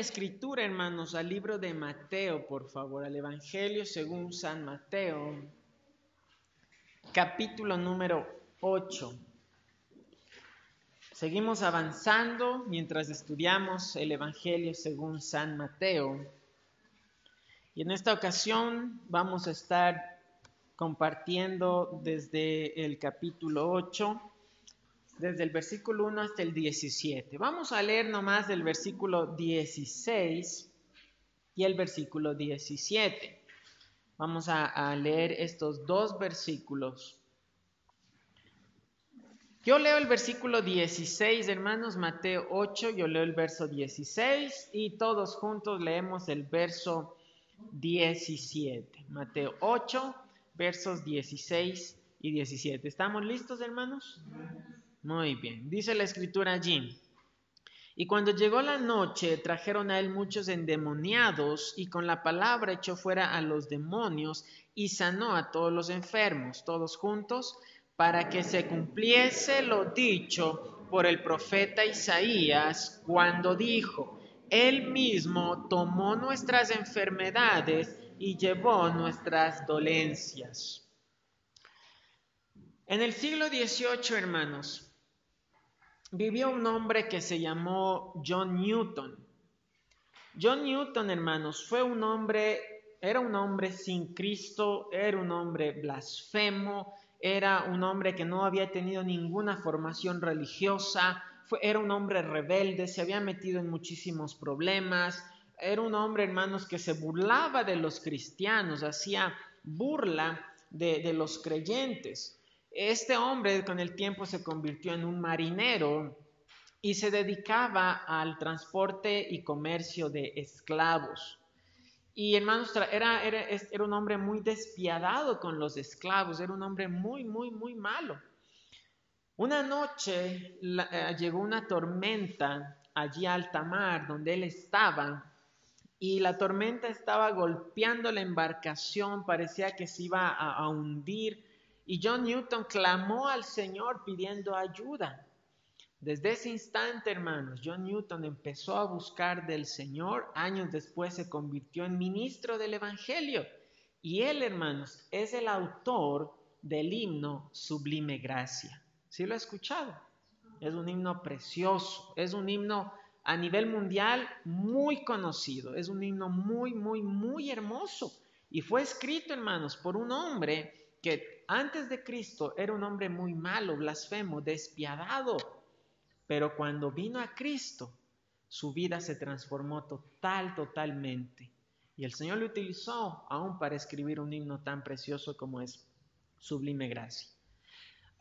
escritura, hermanos, al libro de Mateo, por favor, al Evangelio según San Mateo, capítulo número 8. Seguimos avanzando mientras estudiamos el Evangelio según San Mateo. Y en esta ocasión vamos a estar compartiendo desde el capítulo 8 desde el versículo 1 hasta el 17. Vamos a leer nomás del versículo 16 y el versículo 17. Vamos a, a leer estos dos versículos. Yo leo el versículo 16, hermanos, Mateo 8, yo leo el verso 16 y todos juntos leemos el verso 17. Mateo 8, versos 16 y 17. ¿Estamos listos, hermanos? Muy bien, dice la escritura allí. Y cuando llegó la noche, trajeron a él muchos endemoniados y con la palabra echó fuera a los demonios y sanó a todos los enfermos, todos juntos, para que se cumpliese lo dicho por el profeta Isaías cuando dijo, Él mismo tomó nuestras enfermedades y llevó nuestras dolencias. En el siglo XVIII, hermanos, vivió un hombre que se llamó John Newton. John Newton, hermanos, fue un hombre, era un hombre sin Cristo, era un hombre blasfemo, era un hombre que no había tenido ninguna formación religiosa, era un hombre rebelde, se había metido en muchísimos problemas, era un hombre, hermanos, que se burlaba de los cristianos, hacía burla de, los creyentes. Este hombre con el tiempo se convirtió en un marinero y se dedicaba al transporte y comercio de esclavos. Y hermanos, era, era, era, un hombre muy despiadado con los esclavos, era un hombre muy, muy, muy malo. Una noche eh, llegó una tormenta allí a alta mar donde él estaba y la tormenta estaba golpeando la embarcación, parecía que se iba a, a hundir y John Newton clamó al Señor pidiendo ayuda. Desde ese instante, hermanos, John Newton empezó a buscar del Señor. Años después se convirtió en ministro del Evangelio. Y él, hermanos, es el autor del himno Sublime Gracia. ¿Sí lo ha escuchado? Es un himno precioso, es un himno a nivel mundial muy conocido, es un himno muy, muy, muy hermoso. Y fue escrito, hermanos, por un hombre que antes de Cristo era un hombre muy malo, blasfemo, despiadado, pero cuando vino a Cristo, su vida se transformó total, totalmente. Y el Señor lo utilizó aún para escribir un himno tan precioso como es Sublime Gracia.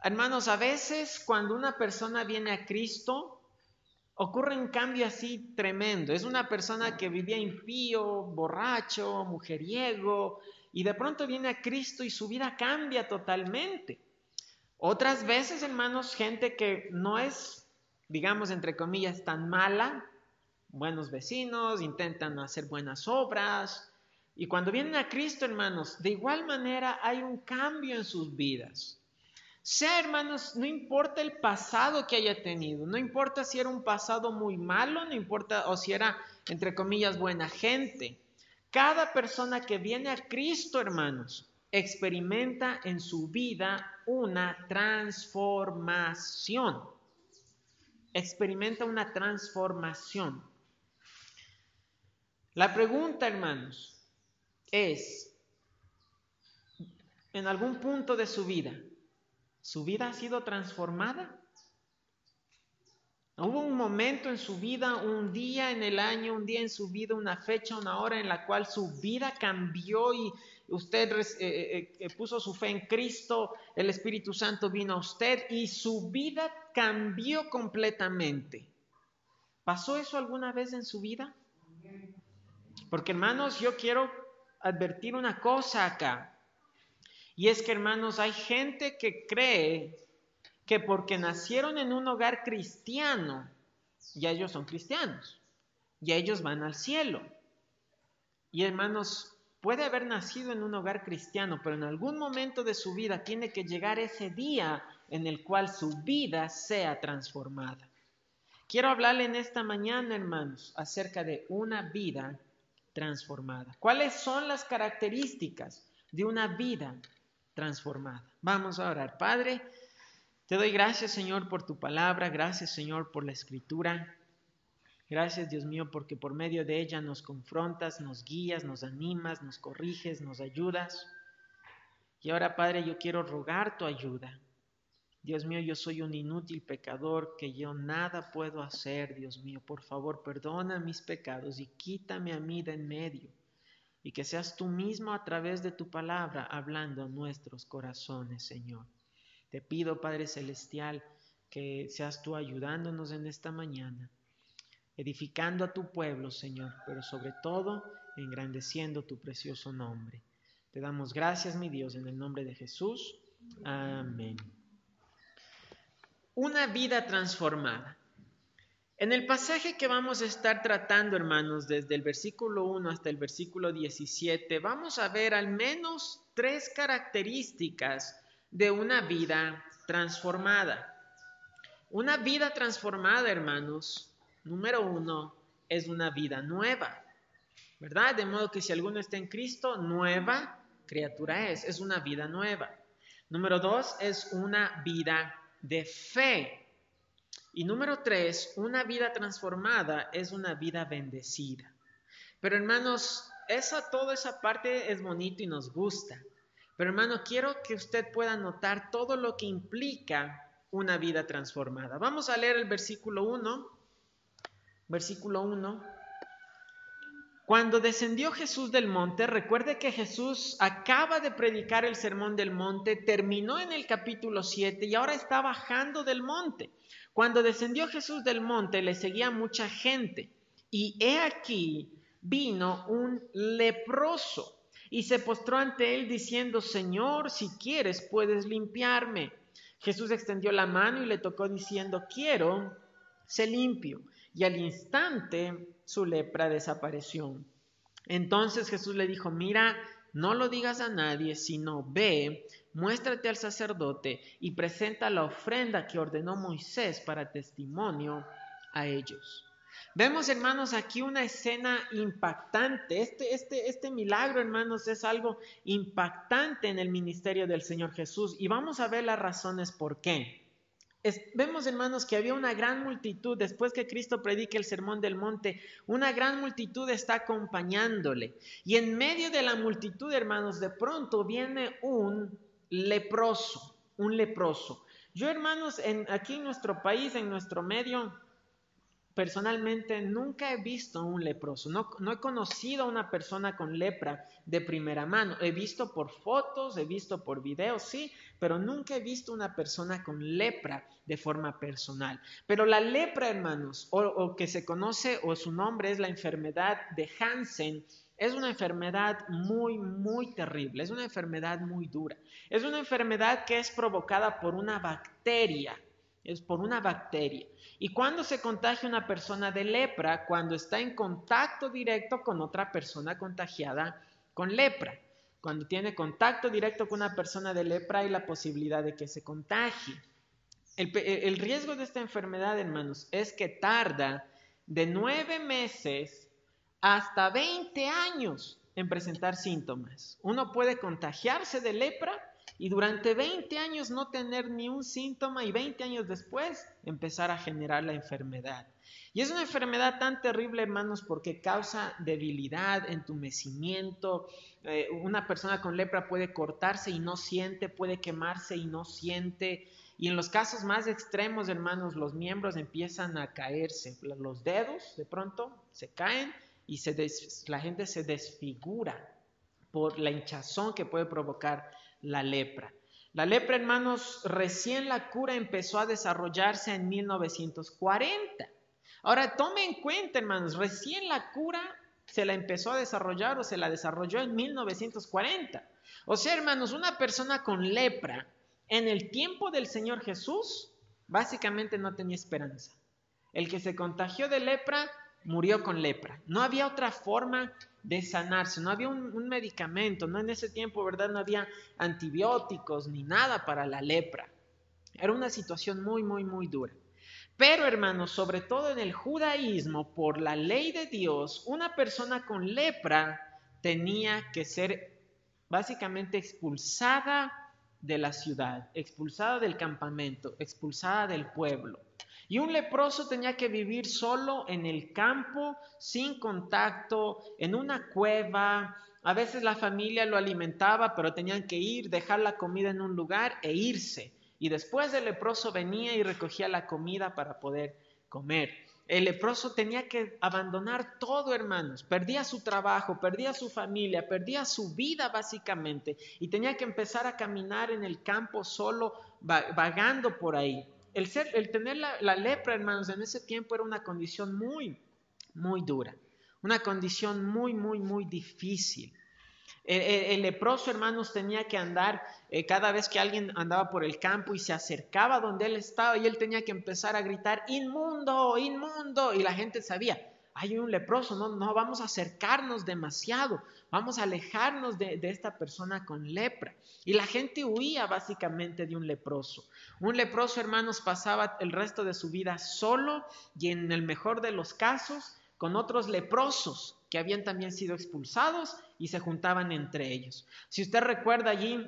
Hermanos, a veces cuando una persona viene a Cristo, ocurre un cambio así tremendo. Es una persona que vivía impío, borracho, mujeriego, y de pronto viene a Cristo y su vida cambia totalmente. Otras veces, hermanos, gente que no es, digamos, entre comillas, tan mala, buenos vecinos, intentan hacer buenas obras, y cuando vienen a Cristo, hermanos, de igual manera hay un cambio en sus vidas. Sea, hermanos, no importa el pasado que haya tenido, no importa si era un pasado muy malo, no importa o si era, entre comillas, buena gente. Cada persona que viene a Cristo, hermanos, experimenta en su vida una transformación. Experimenta una transformación. La pregunta, hermanos, es, en algún punto de su vida, ¿su vida ha sido transformada? Hubo un momento en su vida, un día en el año, un día en su vida, una fecha, una hora en la cual su vida cambió y usted eh, eh, eh, puso su fe en Cristo, el Espíritu Santo vino a usted y su vida cambió completamente. ¿Pasó eso alguna vez en su vida? Porque hermanos, yo quiero advertir una cosa acá. Y es que hermanos, hay gente que cree que porque nacieron en un hogar cristiano, ya ellos son cristianos, ya ellos van al cielo. Y hermanos, puede haber nacido en un hogar cristiano, pero en algún momento de su vida tiene que llegar ese día en el cual su vida sea transformada. Quiero hablarle en esta mañana, hermanos, acerca de una vida transformada. ¿Cuáles son las características de una vida transformada? Vamos a orar. Padre, te doy gracias, Señor, por tu palabra. Gracias, Señor, por la escritura. Gracias, Dios mío, porque por medio de ella nos confrontas, nos guías, nos animas, nos corriges, nos ayudas. Y ahora, Padre, yo quiero rogar tu ayuda. Dios mío, yo soy un inútil pecador que yo nada puedo hacer, Dios mío. Por favor, perdona mis pecados y quítame a mí de en medio. Y que seas tú mismo a través de tu palabra hablando a nuestros corazones, Señor. Te pido, Padre Celestial, que seas tú ayudándonos en esta mañana, edificando a tu pueblo, Señor, pero sobre todo engrandeciendo tu precioso nombre. Te damos gracias, mi Dios, en el nombre de Jesús. Amén. Una vida transformada. En el pasaje que vamos a estar tratando, hermanos, desde el versículo 1 hasta el versículo 17, vamos a ver al menos tres características de una vida transformada. Una vida transformada, hermanos, número uno, es una vida nueva, ¿verdad? De modo que si alguno está en Cristo, nueva criatura es, es una vida nueva. Número dos, es una vida de fe. Y número tres, una vida transformada es una vida bendecida. Pero hermanos, esa, toda esa parte es bonito y nos gusta. Pero hermano, quiero que usted pueda notar todo lo que implica una vida transformada. Vamos a leer el versículo 1. Versículo 1. Cuando descendió Jesús del monte, recuerde que Jesús acaba de predicar el sermón del monte, terminó en el capítulo 7 y ahora está bajando del monte. Cuando descendió Jesús del monte, le seguía mucha gente y he aquí vino un leproso y se postró ante él diciendo, Señor, si quieres, puedes limpiarme. Jesús extendió la mano y le tocó diciendo, quiero, sé limpio. Y al instante su lepra desapareció. Entonces Jesús le dijo, mira, no lo digas a nadie, sino ve, muéstrate al sacerdote y presenta la ofrenda que ordenó Moisés para testimonio a ellos. Vemos, hermanos, aquí una escena impactante. Este, este, este milagro, hermanos, es algo impactante en el ministerio del Señor Jesús. Y vamos a ver las razones por qué. Vemos, hermanos, que había una gran multitud, después que Cristo predique el sermón del monte, una gran multitud está acompañándole. Y en medio de la multitud, hermanos, de pronto viene un leproso, un leproso. Yo, hermanos, en, aquí en nuestro país, en nuestro medio, personalmente nunca he visto un leproso, no, he conocido a una persona con lepra de primera mano. He visto por fotos, he visto por videos, sí, pero nunca he visto una persona con lepra de forma personal. Pero la lepra, hermanos, o que se conoce, o su nombre es la enfermedad de Hansen, es una enfermedad muy, muy terrible, es una enfermedad muy dura. Es una enfermedad que es provocada por una bacteria, es por una bacteria. ¿Y cuando se contagia una persona de lepra? Cuando está en contacto directo con otra persona contagiada con lepra. Cuando tiene contacto directo con una persona de lepra hay la posibilidad de que se contagie. El, el riesgo de esta enfermedad, hermanos, es que tarda de nueve meses hasta 20 años en presentar síntomas. Uno puede contagiarse de lepra y durante 20 años no tener ni un síntoma y 20 años después empezar a generar la enfermedad. Y es una enfermedad tan terrible, hermanos, porque causa debilidad, entumecimiento. Eh, una persona con lepra puede cortarse y no siente, puede quemarse y no siente. Y en los casos más extremos, hermanos, los miembros empiezan a caerse. Los dedos de pronto se caen y la gente se desfigura por la hinchazón que puede provocar la lepra. La lepra, hermanos, recién la cura empezó a desarrollarse en 1940. Ahora, tome en cuenta, hermanos, recién la cura se la empezó a desarrollar o se la desarrolló en 1940. O sea, hermanos, una persona con lepra en el tiempo del Señor Jesús básicamente no tenía esperanza. El que se contagió de lepra murió con lepra. No había otra forma de sanarse, no había un, medicamento, no en ese tiempo, ¿verdad? No había antibióticos ni nada para la lepra. Era una situación muy, muy, muy dura. Pero hermanos, sobre todo en el judaísmo, por la ley de Dios, una persona con lepra tenía que ser básicamente expulsada de la ciudad, expulsada del campamento, expulsada del pueblo. Y un leproso tenía que vivir solo en el campo, sin contacto, en una cueva. A veces la familia lo alimentaba, pero tenían que ir, dejar la comida en un lugar e irse. Y después el leproso venía y recogía la comida para poder comer. El leproso tenía que abandonar todo, hermanos. Perdía su trabajo, perdía su familia, perdía su vida básicamente. Y tenía que empezar a caminar en el campo solo, vagando por ahí. El, ser, el tener la, lepra, hermanos, en ese tiempo era una condición muy, muy dura. Una condición muy, muy, muy difícil. El, leproso, hermanos, tenía que andar eh, cada vez que alguien andaba por el campo y se acercaba donde él estaba y él tenía que empezar a gritar, inmundo, inmundo. Y la gente sabía, hay un leproso, no, no vamos a acercarnos demasiado, vamos a alejarnos de, de, esta persona con lepra. Y la gente huía básicamente de un leproso. Un leproso, hermanos, pasaba el resto de su vida solo y en el mejor de los casos con otros leprosos que habían también sido expulsados y se juntaban entre ellos. Si usted recuerda allí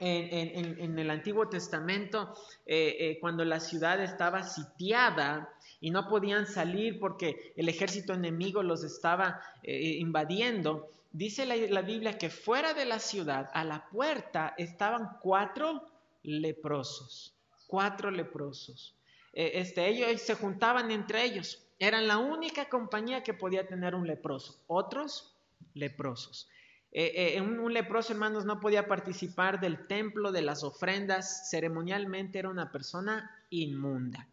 en, el Antiguo Testamento, eh, eh, cuando la ciudad estaba sitiada y no podían salir porque el ejército enemigo los estaba eh, invadiendo, dice la, Biblia que fuera de la ciudad, a la puerta, estaban cuatro leprosos, cuatro leprosos. Este, ellos se juntaban entre ellos eran la única compañía que podía tener un leproso. Otros leprosos. Eh, eh, un, leproso, hermanos, no podía participar del templo, de las ofrendas. Ceremonialmente era una persona inmunda.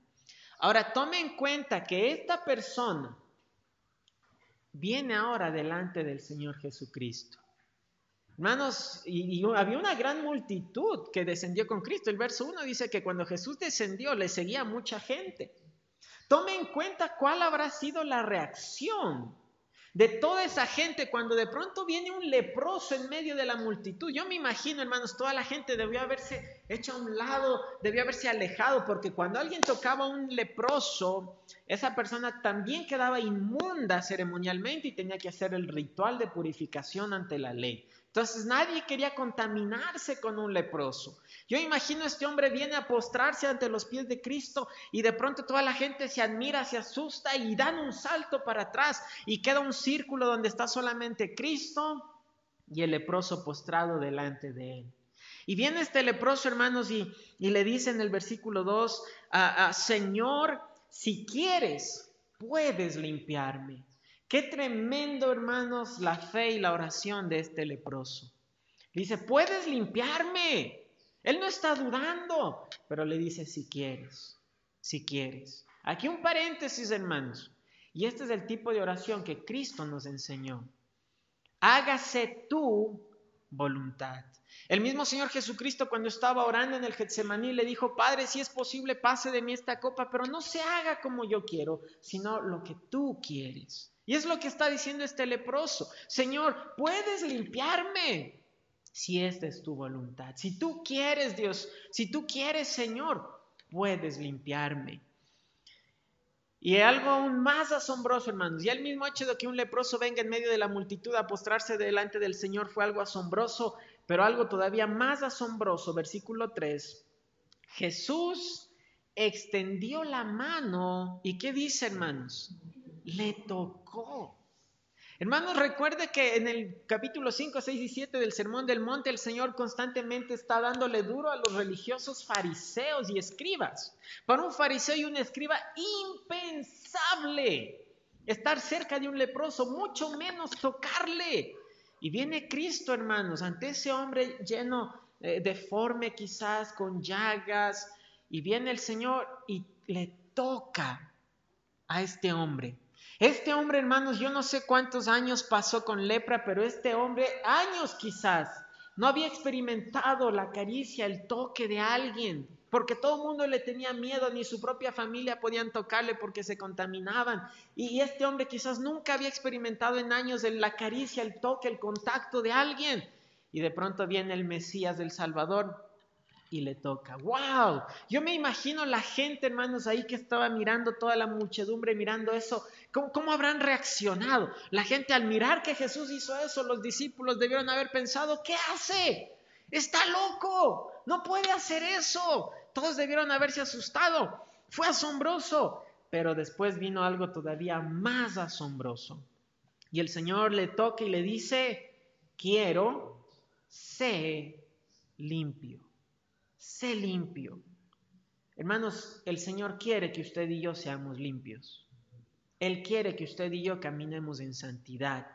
Ahora, tome en cuenta que esta persona viene ahora delante del Señor Jesucristo. Hermanos, y, había una gran multitud que descendió con Cristo. El verso 1 dice que cuando Jesús descendió le seguía mucha gente. Tome en cuenta cuál habrá sido la reacción de toda esa gente cuando de pronto viene un leproso en medio de la multitud. Yo me imagino, hermanos, toda la gente debió haberse hecho a un lado, debió haberse alejado, porque cuando alguien tocaba a un leproso, esa persona también quedaba inmunda ceremonialmente y tenía que hacer el ritual de purificación ante la ley. Entonces nadie quería contaminarse con un leproso. Yo imagino este hombre viene a postrarse ante los pies de Cristo y de pronto toda la gente se admira, se asusta y dan un salto para atrás y queda un círculo donde está solamente Cristo y el leproso postrado delante de él. Y viene este leproso, hermanos, y, le dice en el versículo 2, Señor, si quieres, puedes limpiarme. Qué tremendo, hermanos, la fe y la oración de este leproso. Dice, puedes limpiarme. Él no está dudando, pero le dice, si quieres, si quieres. Aquí un paréntesis, hermanos. Y este es el tipo de oración que Cristo nos enseñó. Hágase tu voluntad. El mismo Señor Jesucristo cuando estaba orando en el Getsemaní le dijo, Padre, si es posible, pase de mí esta copa, pero no se haga como yo quiero, sino lo que tú quieres. Y es lo que está diciendo este leproso. Señor, puedes limpiarme si esta es tu voluntad. Si tú quieres, Dios, si tú quieres, Señor, puedes limpiarme. Y algo aún más asombroso, hermanos. Y el mismo hecho de que un leproso venga en medio de la multitud a postrarse delante del Señor fue algo asombroso, pero algo todavía más asombroso. Versículo 3. Jesús extendió la mano. ¿Y qué dice, hermanos? Le tocó. Hermanos, recuerde que en el capítulo 5, 6 y 7 del Sermón del Monte el Señor constantemente está dándole duro a los religiosos fariseos y escribas. Para un fariseo y un escriba, impensable estar cerca de un leproso, mucho menos tocarle. Y viene Cristo, hermanos, ante ese hombre lleno, eh, deforme quizás, con llagas, y viene el Señor y le toca a este hombre. Este hombre, hermanos, yo no sé cuántos años pasó con lepra, pero este hombre, años quizás, no había experimentado la caricia, el toque de alguien, porque todo el mundo le tenía miedo, ni su propia familia podían tocarle porque se contaminaban. Y este hombre quizás nunca había experimentado en años la caricia, el toque, el contacto de alguien. Y de pronto viene el Mesías del Salvador y le toca. ¡Wow! Yo me imagino la gente, hermanos, ahí que estaba mirando toda la muchedumbre, mirando eso. ¿Cómo, ¿Cómo, habrán reaccionado? La gente al mirar que Jesús hizo eso, los discípulos debieron haber pensado, ¿qué hace? Está loco, no puede hacer eso. Todos debieron haberse asustado. Fue asombroso. Pero después vino algo todavía más asombroso. Y el Señor le toca y le dice, quiero, sé limpio, sé limpio. Hermanos, el Señor quiere que usted y yo seamos limpios. Él quiere que usted y yo caminemos en santidad.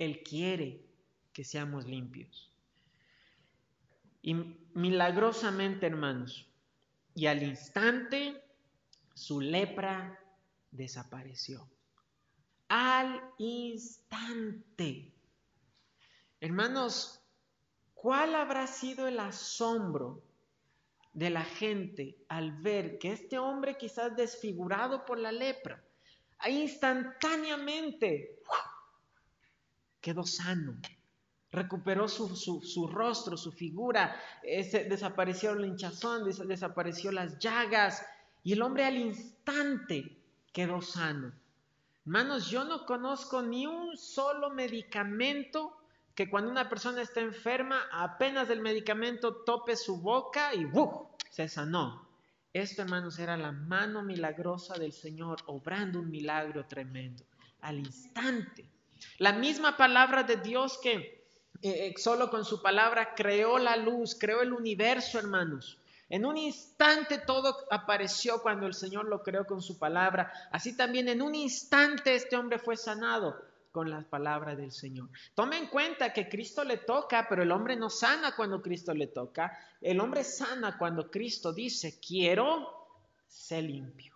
Él quiere que seamos limpios. Y milagrosamente, hermanos, y al instante su lepra desapareció. Al instante. Hermanos, ¿cuál habrá sido el asombro de la gente al ver que este hombre quizás desfigurado por la lepra, instantáneamente quedó sano? recuperó su, rostro, su figura, desapareció el hinchazón, desapareció las llagas y el hombre al instante quedó sano. Hermanos, yo no conozco ni un solo medicamento que cuando una persona está enferma, apenas el medicamento tope su boca y ¡buf! se sanó. Esto, hermanos, era la mano milagrosa del Señor obrando un milagro tremendo al instante. La misma palabra de Dios que eh, eh, solo con su palabra creó la luz, creó el universo, hermanos. En un instante todo apareció cuando el Señor lo creó con su palabra. Así también en un instante este hombre fue sanado con la palabra del Señor. Tome en cuenta que Cristo le toca, pero el hombre no sana cuando Cristo le toca. El hombre sana cuando Cristo dice, quiero ser limpio.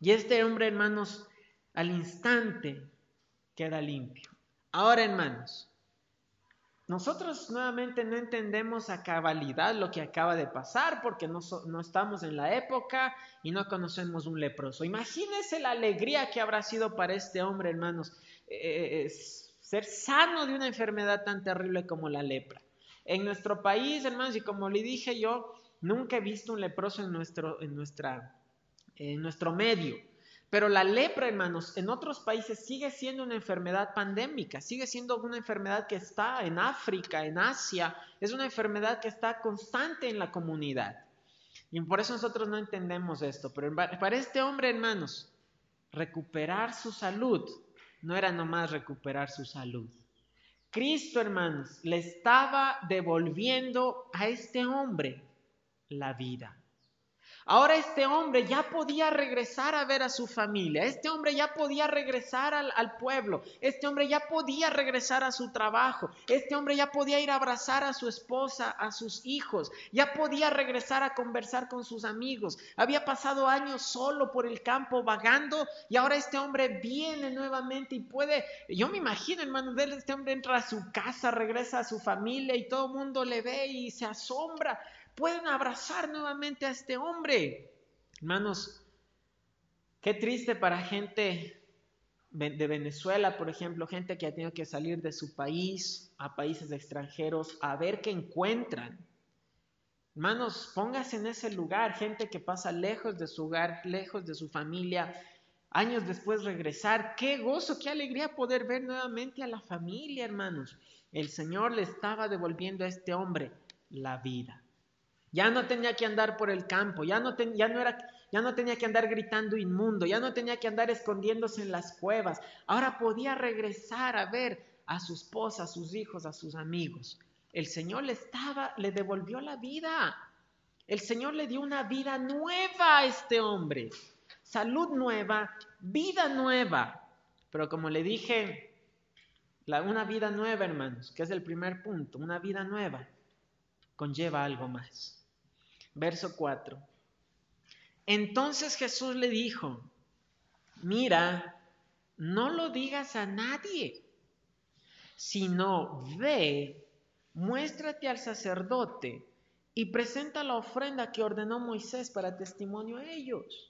Y este hombre, hermanos, al instante queda limpio. Ahora, hermanos, nosotros nuevamente no entendemos a cabalidad lo que acaba de pasar porque no, estamos en la época y no conocemos un leproso. Imagínense la alegría que habrá sido para este hombre, hermanos, ser sano de una enfermedad tan terrible como la lepra. En nuestro país, hermanos, y como le dije yo, nunca he visto un leproso en nuestro, en nuestra, en nuestro medio. Pero la lepra, hermanos, en otros países sigue siendo una enfermedad pandémica, sigue siendo una enfermedad que está en África, en Asia, es una enfermedad que está constante en la comunidad. Y por eso nosotros no entendemos esto. Pero para este hombre, hermanos, recuperar su salud no era nomás recuperar su salud. Cristo, hermanos, le estaba devolviendo a este hombre la vida. Ahora este hombre ya podía regresar a ver a su familia, este hombre ya podía regresar al, pueblo, este hombre ya podía regresar a su trabajo, este hombre ya podía ir a abrazar a su esposa, a sus hijos, ya podía regresar a conversar con sus amigos. Había pasado años solo por el campo vagando y ahora este hombre viene nuevamente y puede, yo me imagino hermano, este hombre entra a su casa, regresa a su familia y todo el mundo le ve y se asombra pueden abrazar nuevamente a este hombre. Hermanos, qué triste para gente de Venezuela, por ejemplo, gente que ha tenido que salir de su país a países extranjeros a ver qué encuentran. Hermanos, póngase en ese lugar, gente que pasa lejos de su hogar, lejos de su familia, años después regresar. Qué gozo, qué alegría poder ver nuevamente a la familia, hermanos. El Señor le estaba devolviendo a este hombre la vida. Ya no tenía que andar por el campo, ya no, ya, no era, ya no tenía que andar gritando inmundo, ya no tenía que andar escondiéndose en las cuevas. Ahora podía regresar a ver a su esposa, a sus hijos, a sus amigos. El Señor le estaba, le devolvió la vida. El Señor le dio una vida nueva a este hombre. Salud nueva, vida nueva. Pero como le dije, la, una vida nueva, hermanos, que es el primer punto, una vida nueva, conlleva algo más. Verso 4. Entonces Jesús le dijo, mira, no lo digas a nadie, sino ve, muéstrate al sacerdote y presenta la ofrenda que ordenó Moisés para testimonio a ellos.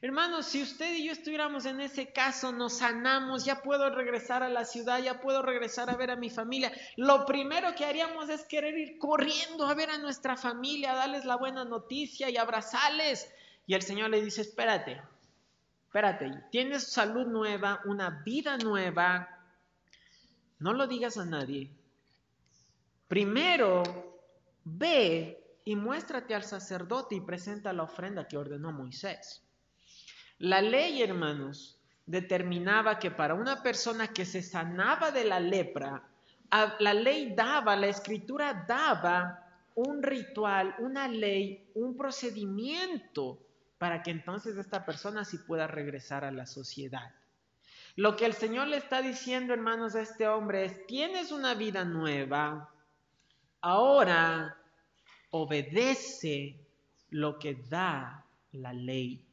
Hermanos, si usted y yo estuviéramos en ese caso, nos sanamos, ya puedo regresar a la ciudad, ya puedo regresar a ver a mi familia. Lo primero que haríamos es querer ir corriendo a ver a nuestra familia, darles la buena noticia y abrazarles. Y el Señor le dice, espérate, espérate, tienes salud nueva, una vida nueva. No lo digas a nadie. Primero, ve y muéstrate al sacerdote y presenta la ofrenda que ordenó Moisés. La ley, hermanos, determinaba que para una persona que se sanaba de la lepra, la ley daba, la escritura daba un ritual, una ley, un procedimiento para que entonces esta persona sí pueda regresar a la sociedad. Lo que el Señor le está diciendo, hermanos, a este hombre es, tienes una vida nueva, ahora obedece lo que da la ley.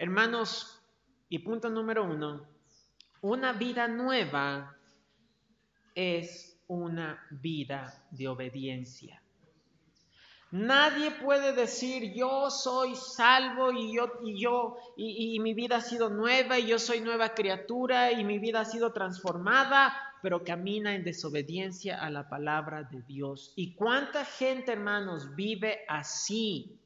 Hermanos, y punto número uno, una vida nueva es una vida de obediencia. Nadie puede decir yo soy salvo y yo y yo y, mi vida ha sido nueva y yo soy nueva criatura y mi vida ha sido transformada, pero camina en desobediencia a la palabra de Dios. ¿Y cuánta gente, hermanos, vive así?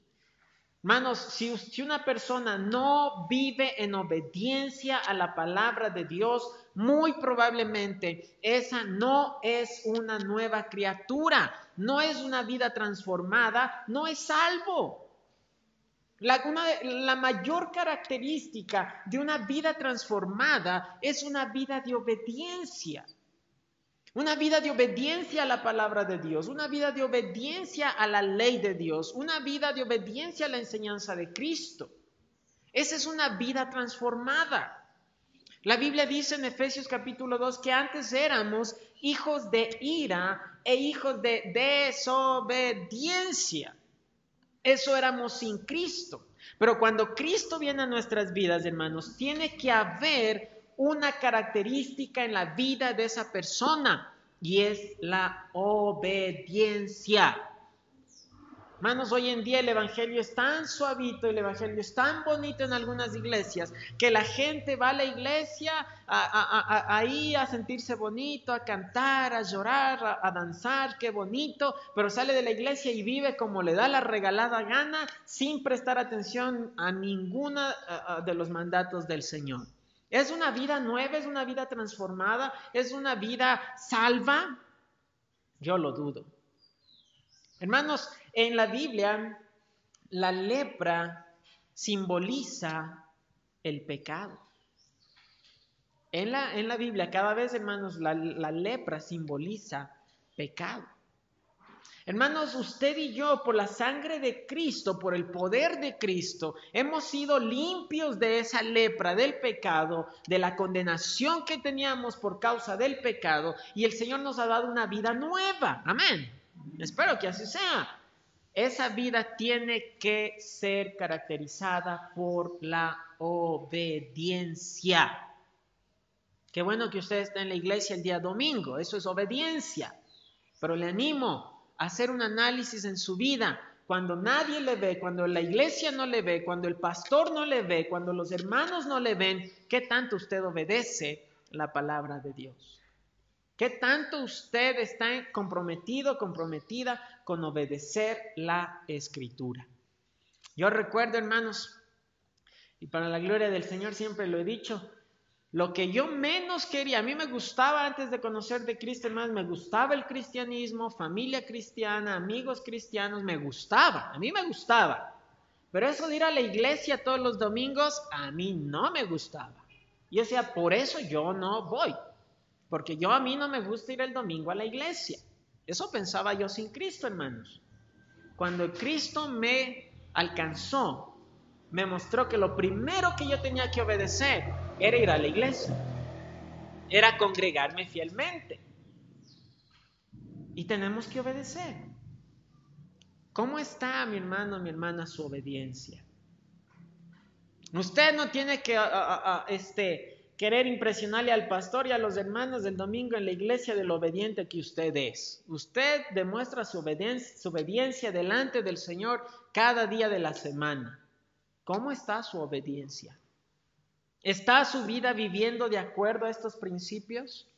Hermanos, si, una persona no vive en obediencia a la palabra de Dios, muy probablemente esa no es una nueva criatura, no es una vida transformada, no es salvo. La, la mayor característica de una vida transformada es una vida de obediencia. Una vida de obediencia a la palabra de Dios, una vida de obediencia a la ley de Dios, una vida de obediencia a la enseñanza de Cristo. Esa es una vida transformada. La Biblia dice en Efesios capítulo 2 que antes éramos hijos de ira e hijos de desobediencia. Eso éramos sin Cristo. Pero cuando Cristo viene a nuestras vidas, hermanos, tiene que haber una característica en la vida de esa persona y es la obediencia. Hermanos, hoy en día el Evangelio es tan suavito, el Evangelio es tan bonito en algunas iglesias, que la gente va a la iglesia ahí a sentirse bonito, a cantar, a llorar, a, danzar, qué bonito, pero sale de la iglesia y vive como le da la regalada gana, sin prestar atención a ninguna de los mandatos del Señor. ¿Es una vida nueva? ¿Es una vida transformada? ¿Es una vida salva? Yo lo dudo. Hermanos, en la Biblia la lepra simboliza el pecado. En la, en la Biblia cada vez, hermanos, la, la lepra simboliza pecado. Hermanos, usted y yo, por la sangre de Cristo, por el poder de Cristo, hemos sido limpios de esa lepra del pecado, de la condenación que teníamos por causa del pecado, y el Señor nos ha dado una vida nueva. Amén. Espero que así sea. Esa vida tiene que ser caracterizada por la obediencia. Qué bueno que usted está en la iglesia el día domingo, eso es obediencia. Pero le animo hacer un análisis en su vida. Cuando nadie le ve, cuando la iglesia no le ve, cuando el pastor no le ve, cuando los hermanos no le ven, ¿qué tanto usted obedece la palabra de Dios? ¿Qué tanto usted está comprometido, comprometida con obedecer la escritura? Yo recuerdo, hermanos, y para la gloria del Señor siempre lo he dicho, lo que yo menos quería, a mí me gustaba antes de conocer de Cristo, más me gustaba el cristianismo, familia cristiana, amigos cristianos, me gustaba, a mí me gustaba. Pero eso de ir a la iglesia todos los domingos, a mí no me gustaba. Y decía, por eso yo no voy, porque yo a mí no me gusta ir el domingo a la iglesia. Eso pensaba yo sin Cristo, hermanos. Cuando Cristo me alcanzó, me mostró que lo primero que yo tenía que obedecer era ir a la iglesia, era congregarme fielmente. Y tenemos que obedecer. ¿Cómo está mi hermano, mi hermana, su obediencia? Usted no tiene que este, querer impresionarle al pastor y a los hermanos del domingo en la iglesia de lo obediente que usted es. Usted demuestra su obediencia, su obediencia delante del Señor cada día de la semana. ¿Cómo está su obediencia? ¿Está su vida viviendo de acuerdo a estos principios?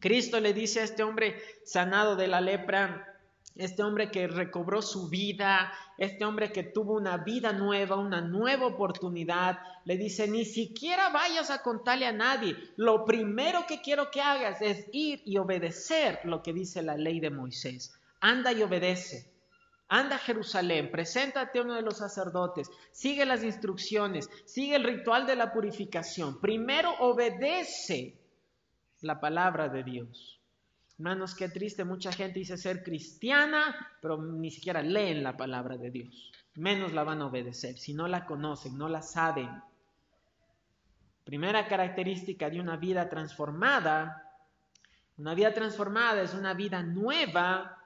Cristo le dice a este hombre sanado de la lepra, este hombre que recobró su vida, este hombre que tuvo una vida nueva, una nueva oportunidad, le dice, ni siquiera vayas a contarle a nadie, lo primero que quiero que hagas es ir y obedecer lo que dice la ley de Moisés. Anda y obedece. Anda a Jerusalén, preséntate a uno de los sacerdotes, sigue las instrucciones, sigue el ritual de la purificación. Primero obedece la palabra de Dios. Hermanos, qué triste, mucha gente dice ser cristiana, pero ni siquiera leen la palabra de Dios. Menos la van a obedecer, si no la conocen, no la saben. Primera característica de una vida transformada, una vida transformada es una vida nueva,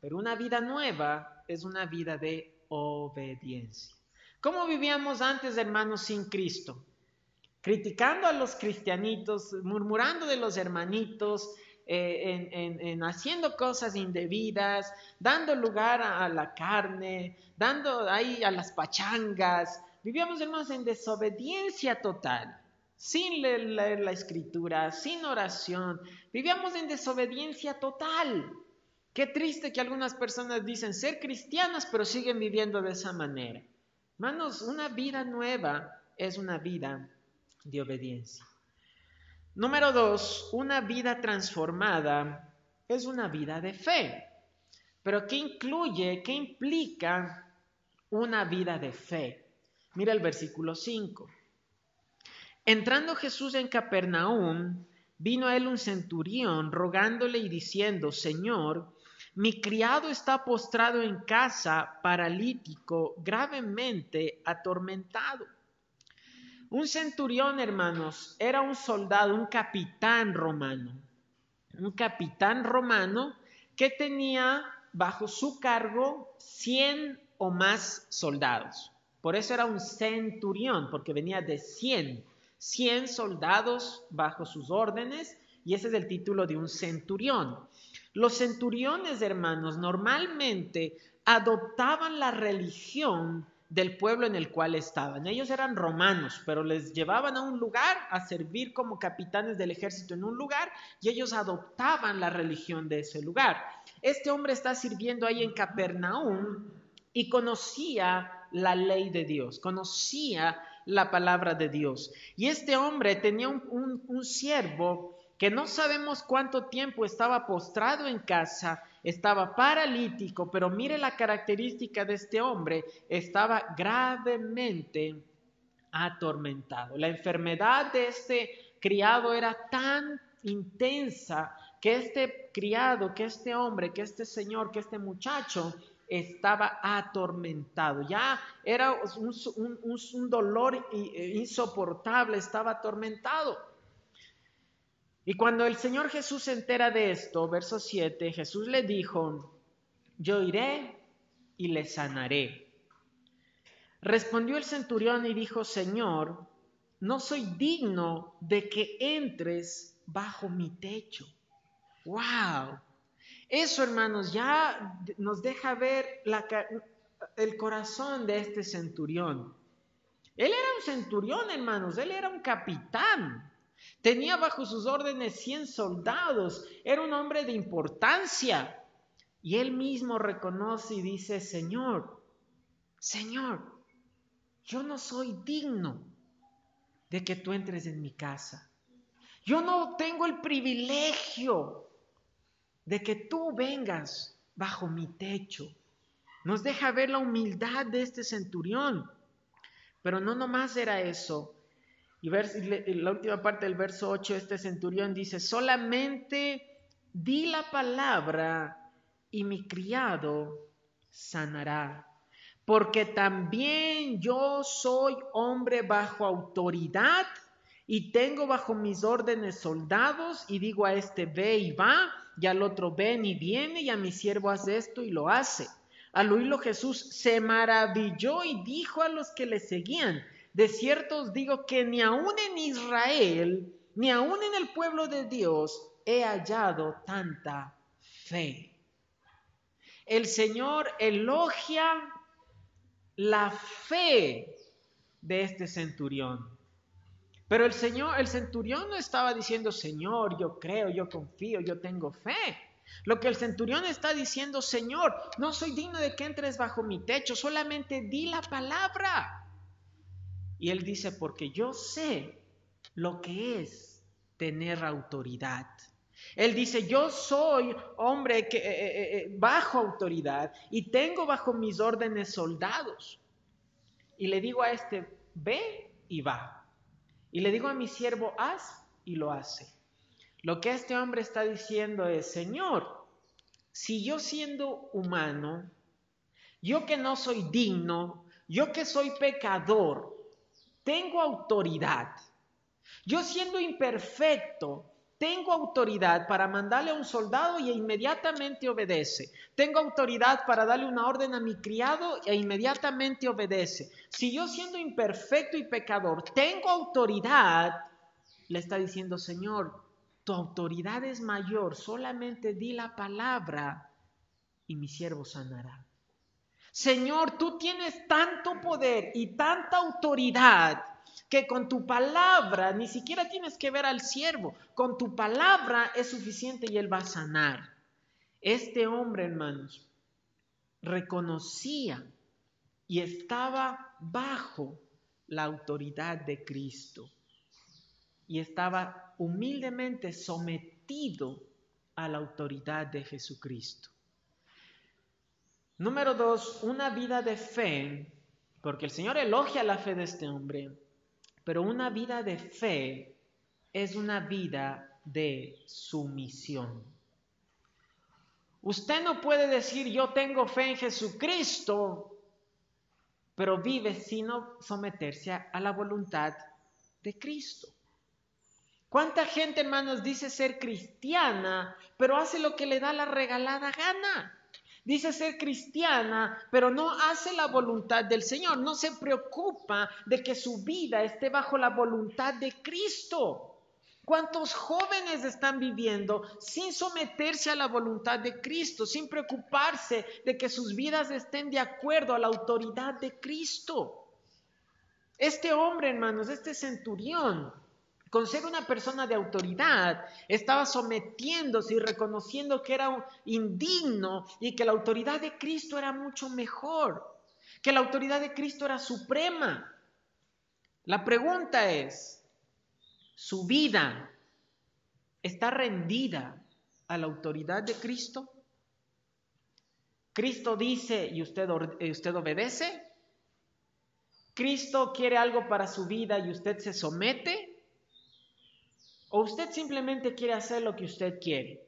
pero una vida nueva es una vida de obediencia. ¿Cómo vivíamos antes, hermanos, sin Cristo? Criticando a los cristianitos, murmurando de los hermanitos, eh, en, haciendo cosas indebidas, dando lugar a, la carne, dando ahí a las pachangas. Vivíamos, hermanos, en desobediencia total, sin leer, la escritura, sin oración. Vivíamos en desobediencia total. Qué triste que algunas personas dicen ser cristianas, pero siguen viviendo de esa manera. Hermanos, una vida nueva es una vida de obediencia. Número dos, una vida transformada es una vida de fe. Pero ¿qué incluye, qué implica una vida de fe? Mira el versículo 5. Entrando Jesús en Capernaum, vino a él un centurión rogándole y diciendo, Señor, mi criado está postrado en casa, paralítico, gravemente atormentado. Un centurión, hermanos, era un soldado, un capitán romano. Un capitán romano que tenía bajo su cargo 100 o más soldados. Por eso era un centurión, porque venía de 100. 100 soldados bajo sus órdenes y ese es el título de un centurión. Los centuriones, hermanos, normalmente adoptaban la religión del pueblo en el cual estaban. Ellos eran romanos, pero les llevaban a un lugar a servir como capitanes del ejército en un lugar y ellos adoptaban la religión de ese lugar. Este hombre está sirviendo ahí en Capernaum y conocía la ley de Dios, conocía la palabra de Dios. Y este hombre tenía un, un siervo que no sabemos cuánto tiempo estaba postrado en casa estaba paralítico, pero mire la característica de este hombre, estaba gravemente atormentado. La enfermedad de este criado era tan intensa que este criado, que este hombre, que este señor, que este muchacho estaba atormentado. Ya era un, un dolor insoportable, estaba atormentado. Y cuando el Señor Jesús se entera de esto, verso 7, Jesús le dijo, yo iré y le sanaré. Respondió el centurión y dijo, Señor, no soy digno de que entres bajo mi techo. ¡Wow! Eso, hermanos, ya nos deja ver el corazón de este centurión. Él era un centurión, hermanos, él era un capitán. Tenía bajo sus órdenes 100 soldados, era un hombre de importancia. Y él mismo reconoce y dice, Señor, Señor, yo no soy digno de que tú entres en mi casa. Yo no tengo el privilegio de que tú vengas bajo mi techo. Nos deja ver la humildad de este centurión. Pero no nomás era eso, y la última parte del verso 8, este centurión dice, solamente di la palabra y mi criado sanará. Porque también yo soy hombre bajo autoridad y tengo bajo mis órdenes soldados y digo a este ve y va y al otro ven y viene y a mi siervo hace esto y lo hace. Al oírlo Jesús se maravilló y dijo a los que le seguían, de cierto os digo que ni aún en Israel, ni aún en el pueblo de Dios, he hallado tanta fe. El Señor elogia la fe de este centurión. Pero el Señor, el centurión no estaba diciendo, Señor, yo creo, yo confío, yo tengo fe. Lo que el centurión está diciendo, Señor, no soy digno de que entres bajo mi techo, solamente di la palabra. Y él dice, porque yo sé lo que es tener autoridad. Él dice, yo soy hombre que, eh, eh, eh, bajo autoridad y tengo bajo mis órdenes soldados. Y le digo a este, ve y va. Y le digo a mi siervo, haz y lo hace. Lo que este hombre está diciendo es, Señor, si yo siendo humano, yo que no soy digno, yo que soy pecador, tengo autoridad. Yo siendo imperfecto, tengo autoridad para mandarle a un soldado y inmediatamente obedece. Tengo autoridad para darle una orden a mi criado e inmediatamente obedece. Si yo siendo imperfecto y pecador tengo autoridad, le está diciendo, Señor, tu autoridad es mayor, solamente di la palabra y mi siervo sanará. Señor, tú tienes tanto poder y tanta autoridad que con tu palabra ni siquiera tienes que ver al siervo, con tu palabra es suficiente y él va a sanar. Este hombre, hermanos, reconocía y estaba bajo la autoridad de Cristo y estaba humildemente sometido a la autoridad de Jesucristo. Número dos, una vida de fe, porque el Señor elogia la fe de este hombre, pero una vida de fe es una vida de sumisión. Usted no puede decir yo tengo fe en Jesucristo, pero vive sino someterse a la voluntad de Cristo. ¿Cuánta gente, hermanos, dice ser cristiana, pero hace lo que le da la regalada gana? Dice ser cristiana, pero no hace la voluntad del Señor, no se preocupa de que su vida esté bajo la voluntad de Cristo. ¿Cuántos jóvenes están viviendo sin someterse a la voluntad de Cristo, sin preocuparse de que sus vidas estén de acuerdo a la autoridad de Cristo? Este hombre, hermanos, este centurión, con ser una persona de autoridad, estaba sometiéndose y reconociendo que era indigno y que la autoridad de Cristo era mucho mejor, que la autoridad de Cristo era suprema. La pregunta es, ¿su vida está rendida a la autoridad de Cristo? Cristo dice y usted, usted obedece. Cristo quiere algo para su vida y usted se somete. ¿O usted simplemente quiere hacer lo que usted quiere?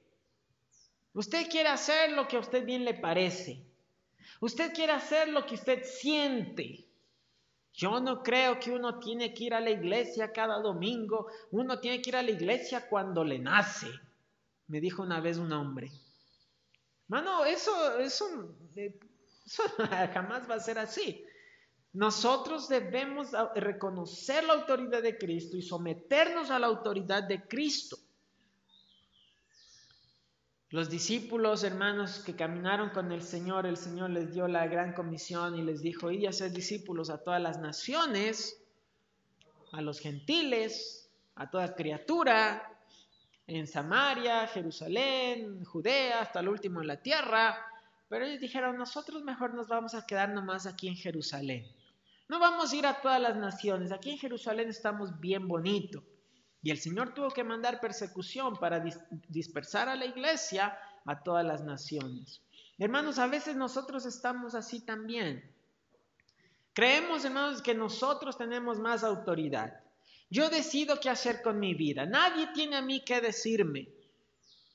Usted quiere hacer lo que a usted bien le parece. Usted quiere hacer lo que usted siente. Yo no creo que uno tiene que ir a la iglesia cada domingo. Uno tiene que ir a la iglesia cuando le nace. Me dijo una vez un hombre. Mano, eso, eso, eh, jamás va a ser así. Nosotros debemos reconocer la autoridad de Cristo y someternos a la autoridad de Cristo. Los discípulos, hermanos, que caminaron con el Señor, el Señor les dio la gran comisión y les dijo, id a ser discípulos a todas las naciones, a los gentiles, a toda criatura, en Samaria, Jerusalén, Judea, hasta el último en la tierra. Pero ellos dijeron, nosotros mejor nos vamos a quedar nomás aquí en Jerusalén. No vamos a ir a todas las naciones. Aquí en Jerusalén estamos bien bonito. Y el Señor tuvo que mandar persecución para dispersar a la iglesia a todas las naciones. Hermanos, a veces nosotros estamos así también. Creemos, hermanos, que nosotros tenemos más autoridad. Yo decido qué hacer con mi vida. Nadie tiene a mí que decirme.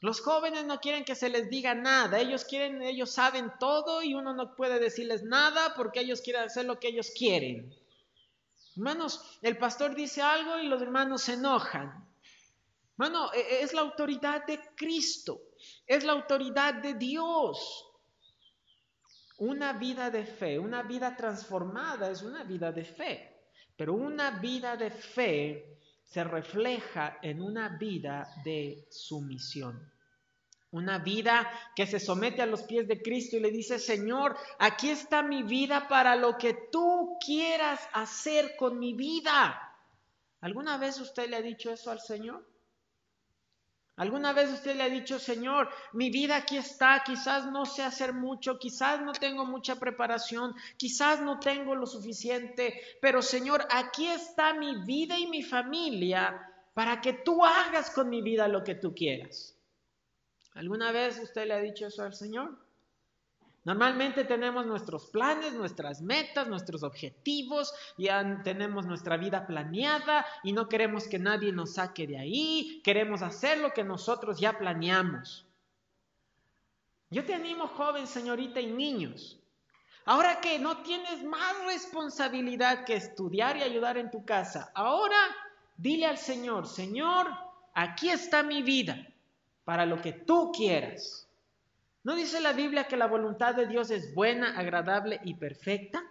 Los jóvenes no quieren que se les diga nada, ellos quieren, ellos saben todo y uno no puede decirles nada porque ellos quieren hacer lo que ellos quieren. Hermanos, el pastor dice algo y los hermanos se enojan. Hermano, e, e, es la autoridad de Cristo, es la autoridad de Dios. Una vida de fe, una vida transformada es una vida de fe, pero una vida de fe se refleja en una vida de sumisión. Una vida que se somete a los pies de Cristo y le dice, Señor, aquí está mi vida para lo que tú quieras hacer con mi vida. ¿Alguna vez usted le ha dicho eso al Señor? ¿Alguna vez usted le ha dicho, Señor, mi vida aquí está, quizás no sé hacer mucho, quizás no tengo mucha preparación, quizás no tengo lo suficiente, pero Señor, aquí está mi vida y mi familia para que tú hagas con mi vida lo que tú quieras? ¿Alguna vez usted le ha dicho eso al Señor? Normalmente tenemos nuestros planes, nuestras metas, nuestros objetivos, ya tenemos nuestra vida planeada y no queremos que nadie nos saque de ahí, queremos hacer lo que nosotros ya planeamos. Yo te animo, joven, señorita y niños. Ahora que no tienes más responsabilidad que estudiar y ayudar en tu casa, ahora dile al Señor, Señor, aquí está mi vida para lo que tú quieras. ¿No dice la Biblia que la voluntad de Dios es buena, agradable y perfecta?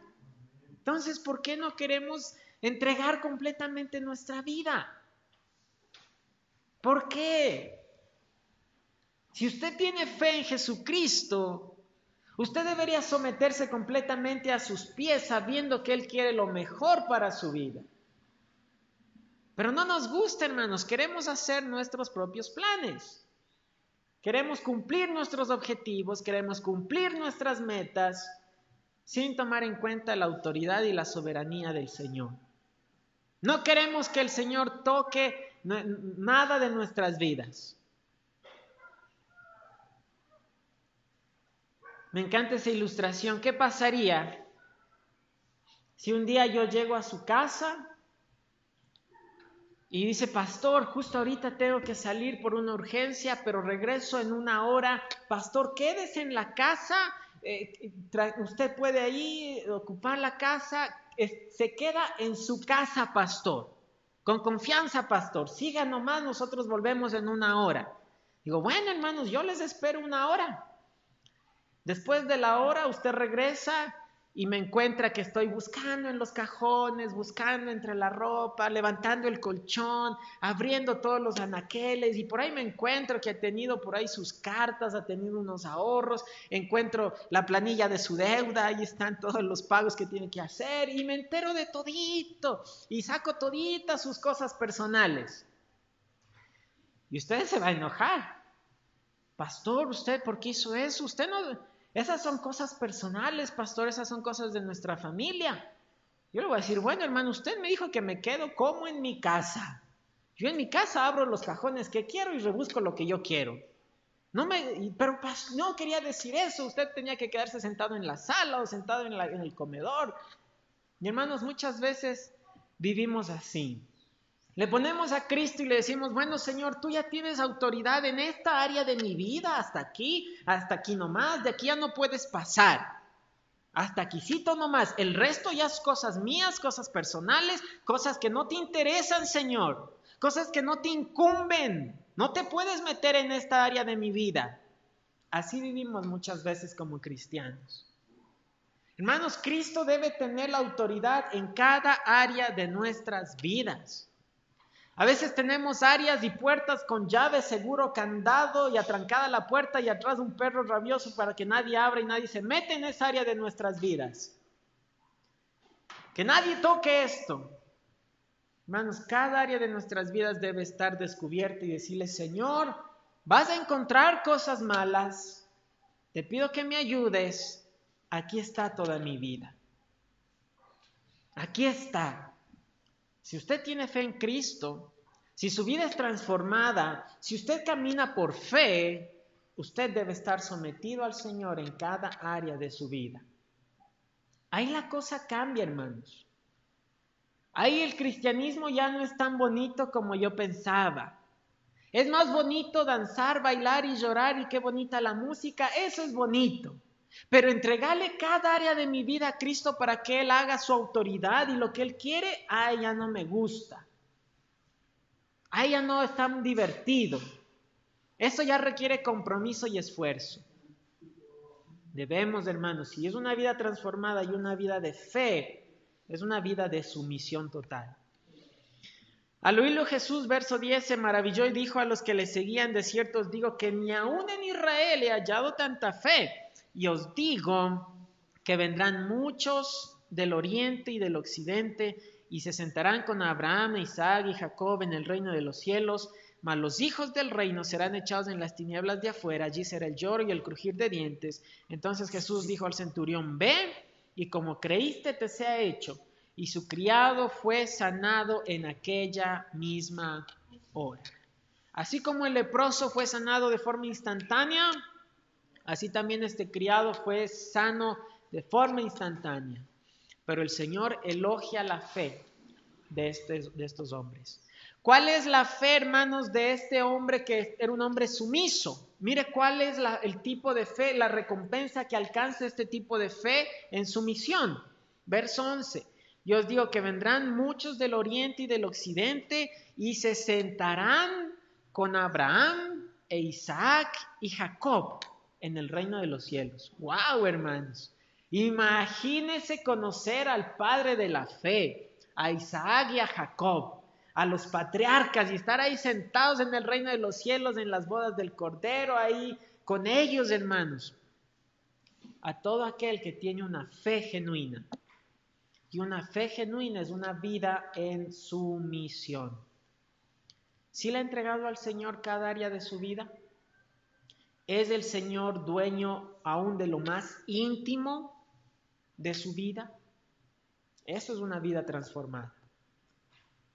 Entonces, ¿por qué no queremos entregar completamente nuestra vida? ¿Por qué? Si usted tiene fe en Jesucristo, usted debería someterse completamente a sus pies sabiendo que Él quiere lo mejor para su vida. Pero no nos gusta, hermanos, queremos hacer nuestros propios planes. Queremos cumplir nuestros objetivos, queremos cumplir nuestras metas sin tomar en cuenta la autoridad y la soberanía del Señor. No queremos que el Señor toque nada de nuestras vidas. Me encanta esa ilustración. ¿Qué pasaría si un día yo llego a su casa y dice, pastor, justo ahorita tengo que salir por una urgencia, pero regreso en una hora. Pastor, quédese en la casa. Eh, usted puede ahí ocupar la casa. se queda en su casa, pastor. Con confianza, pastor. Siga nomás, nosotros volvemos en una hora. Digo, bueno, hermanos, yo les espero una hora. Después de la hora, usted regresa y me encuentra que estoy buscando en los cajones, buscando entre la ropa, levantando el colchón, abriendo todos los anaqueles y por ahí me encuentro que ha tenido por ahí sus cartas, ha tenido unos ahorros, encuentro la planilla de su deuda, ahí están todos los pagos que tiene que hacer y me entero de todito y saco toditas sus cosas personales. Y usted se va a enojar. Pastor, ¿usted por qué hizo eso? Usted no esas son cosas personales, pastor, esas son cosas de nuestra familia. Yo le voy a decir, bueno, hermano, usted me dijo que me quedo como en mi casa. Yo en mi casa abro los cajones que quiero y rebusco lo que yo quiero. No me, pero no quería decir eso. Usted tenía que quedarse sentado en la sala o sentado en, en el comedor. Y hermanos, muchas veces vivimos así. Le ponemos a Cristo y le decimos, bueno Señor, tú ya tienes autoridad en esta área de mi vida, hasta aquí, hasta aquí nomás, de aquí ya no puedes pasar. Hasta aquícito nomás. El resto ya es cosas mías, cosas personales, cosas que no te interesan, Señor. Cosas que no te incumben. No te puedes meter en esta área de mi vida. Así vivimos muchas veces como cristianos. Hermanos, Cristo debe tener la autoridad en cada área de nuestras vidas. A veces tenemos áreas y puertas con llave, seguro, candado y atrancada la puerta y atrás un perro rabioso para que nadie abra y nadie se mete en esa área de nuestras vidas. Que nadie toque esto. Hermanos, cada área de nuestras vidas debe estar descubierta y decirle, Señor, vas a encontrar cosas malas, te pido que me ayudes, aquí está toda mi vida. Aquí está. Si usted tiene fe en Cristo, si su vida es transformada, si usted camina por fe, usted debe estar sometido al Señor en cada área de su vida. Ahí la cosa cambia, hermanos. Ahí el cristianismo ya no es tan bonito como yo pensaba. Es más bonito danzar, bailar y llorar y qué bonita la música, eso es bonito. Pero entregarle cada área de mi vida a Cristo para que Él haga su autoridad y lo que Él quiere, ay, ya no me gusta. Ay, ya no es tan divertido. Eso ya requiere compromiso y esfuerzo. Debemos, hermanos, si es una vida transformada y una vida de fe, es una vida de sumisión total. Al oírlo Jesús, verso 10, se maravilló y dijo a los que le seguían, de cierto os digo que ni aún en Israel he hallado tanta fe. Y os digo que vendrán muchos del oriente y del occidente y se sentarán con Abraham, Isaac y Jacob en el reino de los cielos, mas los hijos del reino serán echados en las tinieblas de afuera, allí será el lloro y el crujir de dientes. Entonces Jesús dijo al centurión, ve y como creíste te sea hecho y su criado fue sanado en aquella misma hora. Así como el leproso fue sanado de forma instantánea, así también este criado fue sano de forma instantánea. Pero el Señor elogia la fe de, de estos hombres. ¿Cuál es la fe, hermanos, de este hombre que era un hombre sumiso? Mire cuál es el tipo de fe, la recompensa que alcanza este tipo de fe en sumisión. Verso 11. Yo os digo que vendrán muchos del oriente y del occidente y se sentarán con Abraham e Isaac y Jacob en el reino de los cielos. ¡Wow, hermanos! Imagínense conocer al Padre de la fe, a Isaac y a Jacob, a los patriarcas y estar ahí sentados en el reino de los cielos, en las bodas del Cordero, ahí con ellos, hermanos. A todo aquel que tiene una fe genuina y una fe genuina es una vida en sumisión. ¿Sí le ha entregado al Señor cada área de su vida? ¿Es el Señor dueño aún de lo más íntimo de su vida? Eso es una vida transformada.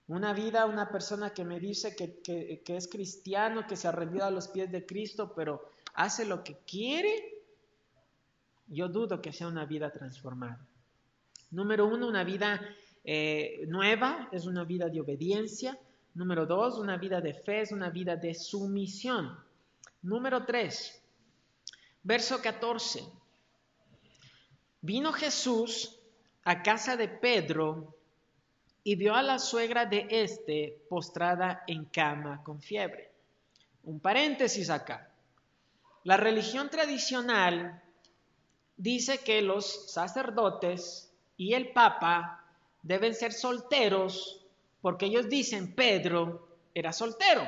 Una vida, una persona que me dice que, es cristiano, que se ha rendido a los pies de Cristo, pero hace lo que quiere, yo dudo que sea una vida transformada. Número uno, una vida eh, nueva, es una vida de obediencia. Número dos, una vida de fe, es una vida de sumisión. Número tres, verso 14. Vino Jesús a casa de Pedro y vio a la suegra de éste postrada en cama con fiebre. Un paréntesis acá. La religión tradicional dice que los sacerdotes y el Papa deben ser solteros porque ellos dicen Pedro era soltero.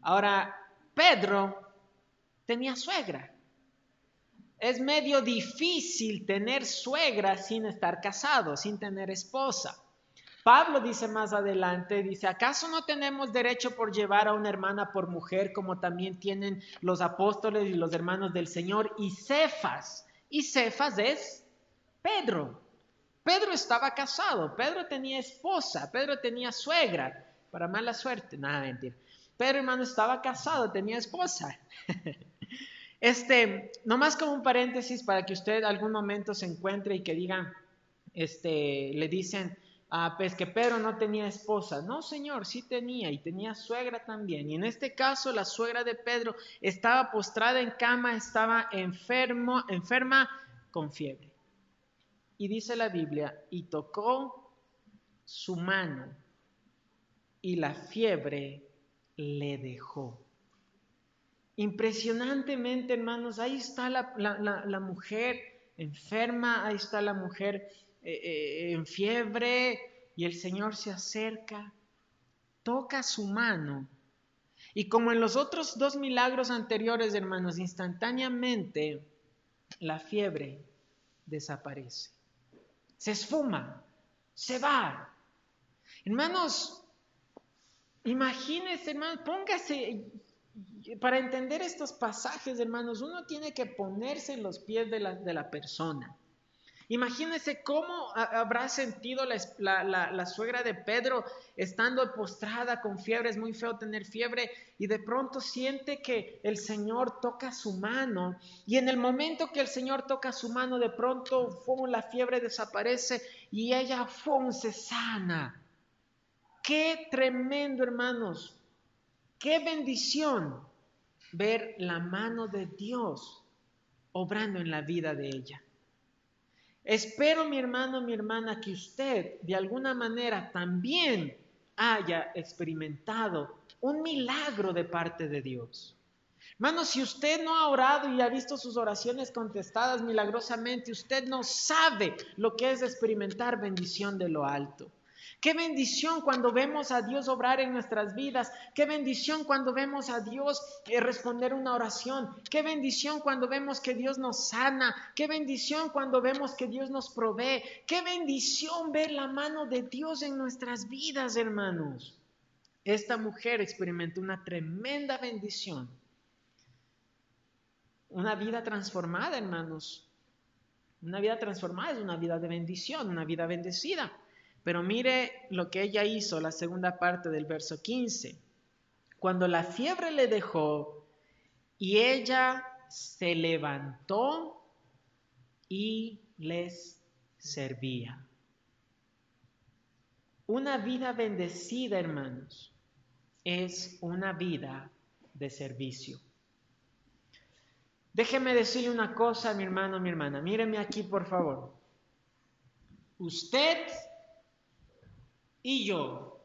Ahora, Pedro tenía suegra. Es medio difícil tener suegra sin estar casado, sin tener esposa. Pablo dice más adelante, dice, ¿acaso no tenemos derecho por llevar a una hermana por mujer como también tienen los apóstoles y los hermanos del Señor? Y Cefas, y Cefas es Pedro. Pedro estaba casado, Pedro tenía esposa, Pedro tenía suegra, para mala suerte, nada, mentira. Pedro, hermano, estaba casado, tenía esposa. Este, nomás como un paréntesis para que usted algún momento se encuentre y que diga, este, le dicen, ah, pues que Pedro no tenía esposa. No, señor, sí tenía y tenía suegra también. Y en este caso, la suegra de Pedro estaba postrada en cama, estaba enfermo, enferma con fiebre. Y dice la Biblia, y tocó su mano y la fiebre le dejó. Impresionantemente, hermanos, ahí está la, mujer enferma, ahí está la mujer eh, eh, en fiebre y el Señor se acerca, toca su mano. Y como en los otros dos milagros anteriores, hermanos, instantáneamente la fiebre desaparece se esfuma, se va. Hermanos, imagínense, hermanos, póngase, para entender estos pasajes, hermanos, uno tiene que ponerse en los pies de la, persona. Imagínense cómo habrá sentido la, suegra de Pedro estando postrada con fiebre. Es muy feo tener fiebre y de pronto siente que el Señor toca su mano. Y en el momento que el Señor toca su mano, de pronto la fiebre desaparece y ella ¡fum! se sana. Qué tremendo, hermanos. Qué bendición ver la mano de Dios obrando en la vida de ella. Espero, mi hermano, mi hermana, que usted de alguna manera también haya experimentado un milagro de parte de Dios. Hermano, si usted no ha orado y ha visto sus oraciones contestadas milagrosamente, usted no sabe lo que es experimentar bendición de lo alto. Qué bendición cuando vemos a Dios obrar en nuestras vidas. Qué bendición cuando vemos a Dios eh, responder una oración. Qué bendición cuando vemos que Dios nos sana. Qué bendición cuando vemos que Dios nos provee. Qué bendición ver la mano de Dios en nuestras vidas, hermanos. Esta mujer experimentó una tremenda bendición. Una vida transformada, hermanos. Una vida transformada es una vida de bendición, una vida bendecida. Pero mire lo que ella hizo, la segunda parte del verso 15. Cuando la fiebre le dejó y ella se levantó y les servía. Una vida bendecida, hermanos, es una vida de servicio. Déjeme decirle una cosa, mi hermano, mi hermana. Míreme aquí, por favor. Usted y yo,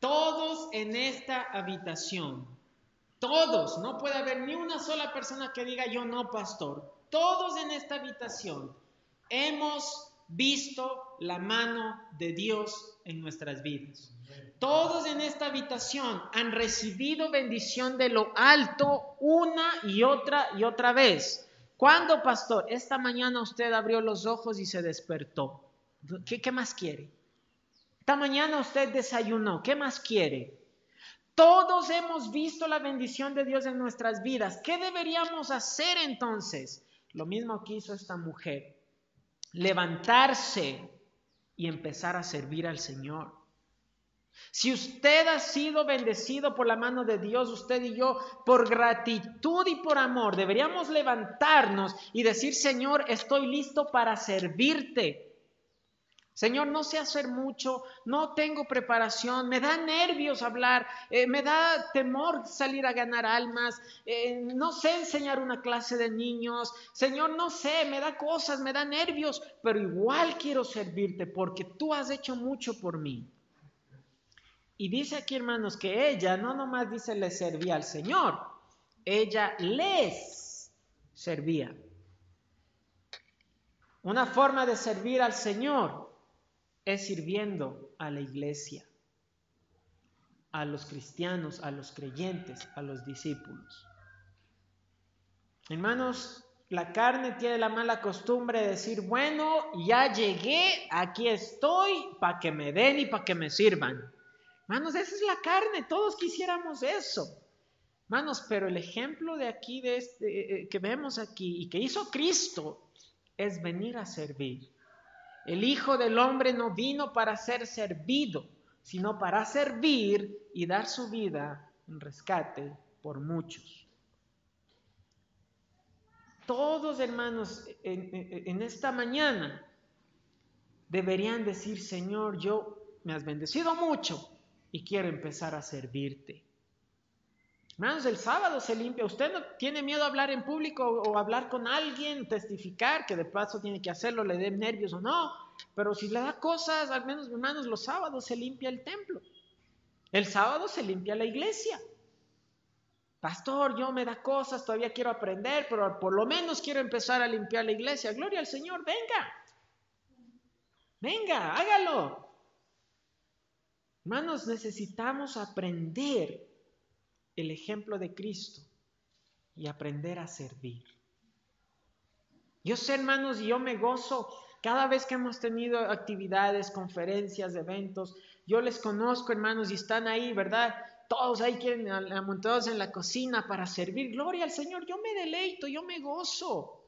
todos en esta habitación, todos, no puede haber ni una sola persona que diga yo no, pastor. Todos en esta habitación hemos visto la mano de Dios en nuestras vidas. Todos en esta habitación han recibido bendición de lo alto una y otra y otra vez. ¿Cuándo, pastor? Esta mañana usted abrió los ojos y se despertó. ¿Qué, qué más quiere? Esta mañana usted desayunó. ¿Qué más quiere? Todos hemos visto la bendición de Dios en nuestras vidas. ¿Qué deberíamos hacer entonces? Lo mismo que hizo esta mujer. Levantarse y empezar a servir al Señor. Si usted ha sido bendecido por la mano de Dios, usted y yo, por gratitud y por amor, deberíamos levantarnos y decir, Señor, estoy listo para servirte. Señor, no sé hacer mucho, no tengo preparación, me da nervios hablar, eh, me da temor salir a ganar almas, eh, no sé enseñar una clase de niños, Señor, no sé, me da cosas, me da nervios, pero igual quiero servirte porque tú has hecho mucho por mí. Y dice aquí, hermanos, que ella no nomás dice le servía al Señor, ella les servía. Una forma de servir al Señor es sirviendo a la iglesia, a los cristianos, a los creyentes, a los discípulos. Hermanos, la carne tiene la mala costumbre de decir, bueno, ya llegué, aquí estoy, para que me den y para que me sirvan. Manos, esa es la carne, todos quisiéramos eso. Manos, pero el ejemplo de aquí, de este, eh, eh, que vemos aquí y que hizo Cristo, es venir a servir. El Hijo del Hombre no vino para ser servido, sino para servir y dar su vida en rescate por muchos. Todos hermanos en esta mañana deberían decir, Señor, yo me has bendecido mucho, y quiero empezar a servirte. Hermanos, el sábado se limpia. Usted no tiene miedo a hablar en público o hablar con alguien, testificar, que de paso tiene que hacerlo, le dé nervios o no. Pero si le da cosas, al menos, hermanos, los sábados se limpia el templo. El sábado se limpia la iglesia. Pastor, yo me da cosas, todavía quiero aprender, pero por lo menos quiero empezar a limpiar la iglesia. Gloria al Señor, venga. Venga, hágalo. Hermanos, necesitamos aprender el ejemplo de Cristo y aprender a servir. Yo sé, hermanos, y yo me gozo cada vez que hemos tenido actividades, conferencias, eventos. Yo les conozco, hermanos, y están ahí, ¿verdad? Todos ahí quieren amontados en la cocina para servir. Gloria al Señor. Yo me deleito, yo me gozo.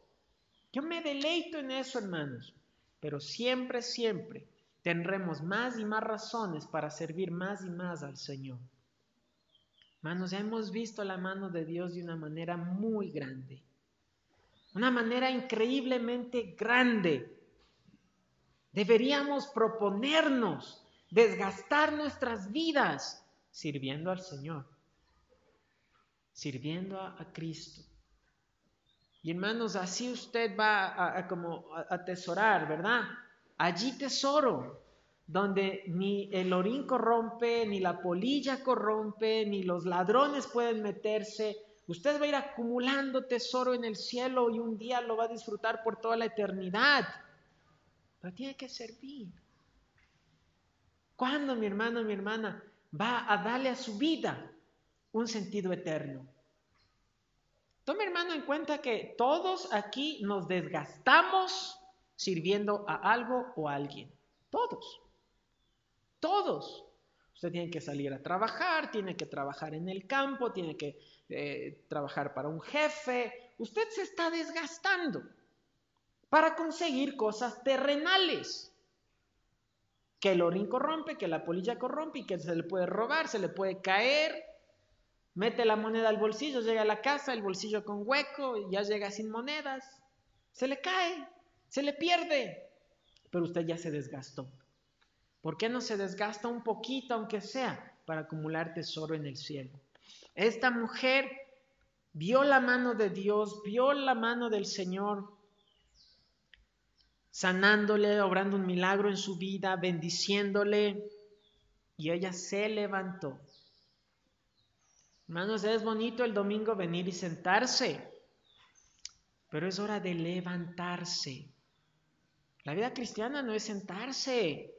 Yo me deleito en eso, hermanos. Pero siempre, siempre tendremos más y más razones para servir más y más al Señor. Hermanos, hemos visto la mano de Dios de una manera muy grande, una manera increíblemente grande. Deberíamos proponernos desgastar nuestras vidas sirviendo al Señor, sirviendo a, Cristo. Y hermanos, así usted va a, como a atesorar, ¿verdad? allí tesoro, donde ni el orín corrompe, ni la polilla corrompe, ni los ladrones pueden meterse. Usted va a ir acumulando tesoro en el cielo y un día lo va a disfrutar por toda la eternidad. Pero tiene que servir. ¿Cuándo mi hermano, mi hermana va a darle a su vida un sentido eterno? Tome hermano en cuenta que todos aquí nos desgastamos sirviendo a algo o a alguien. Todos. Todos. Usted tiene que salir a trabajar, tiene que trabajar en el campo, tiene que eh, trabajar para un jefe. Usted se está desgastando para conseguir cosas terrenales. Que el orín corrompe, que la polilla corrompe y que se le puede robar, se le puede caer. Mete la moneda al bolsillo, llega a la casa, el bolsillo con hueco, ya llega sin monedas. Se le cae, se le pierde. Pero usted ya se desgastó. ¿Por qué no se desgasta un poquito, aunque sea, para acumular tesoro en el cielo? Esta mujer vio la mano de Dios, vio la mano del Señor, sanándole, obrando un milagro en su vida, bendiciéndole, y ella se levantó. Hermanos, es bonito el domingo venir y sentarse, pero es hora de levantarse. La vida cristiana no es sentarse,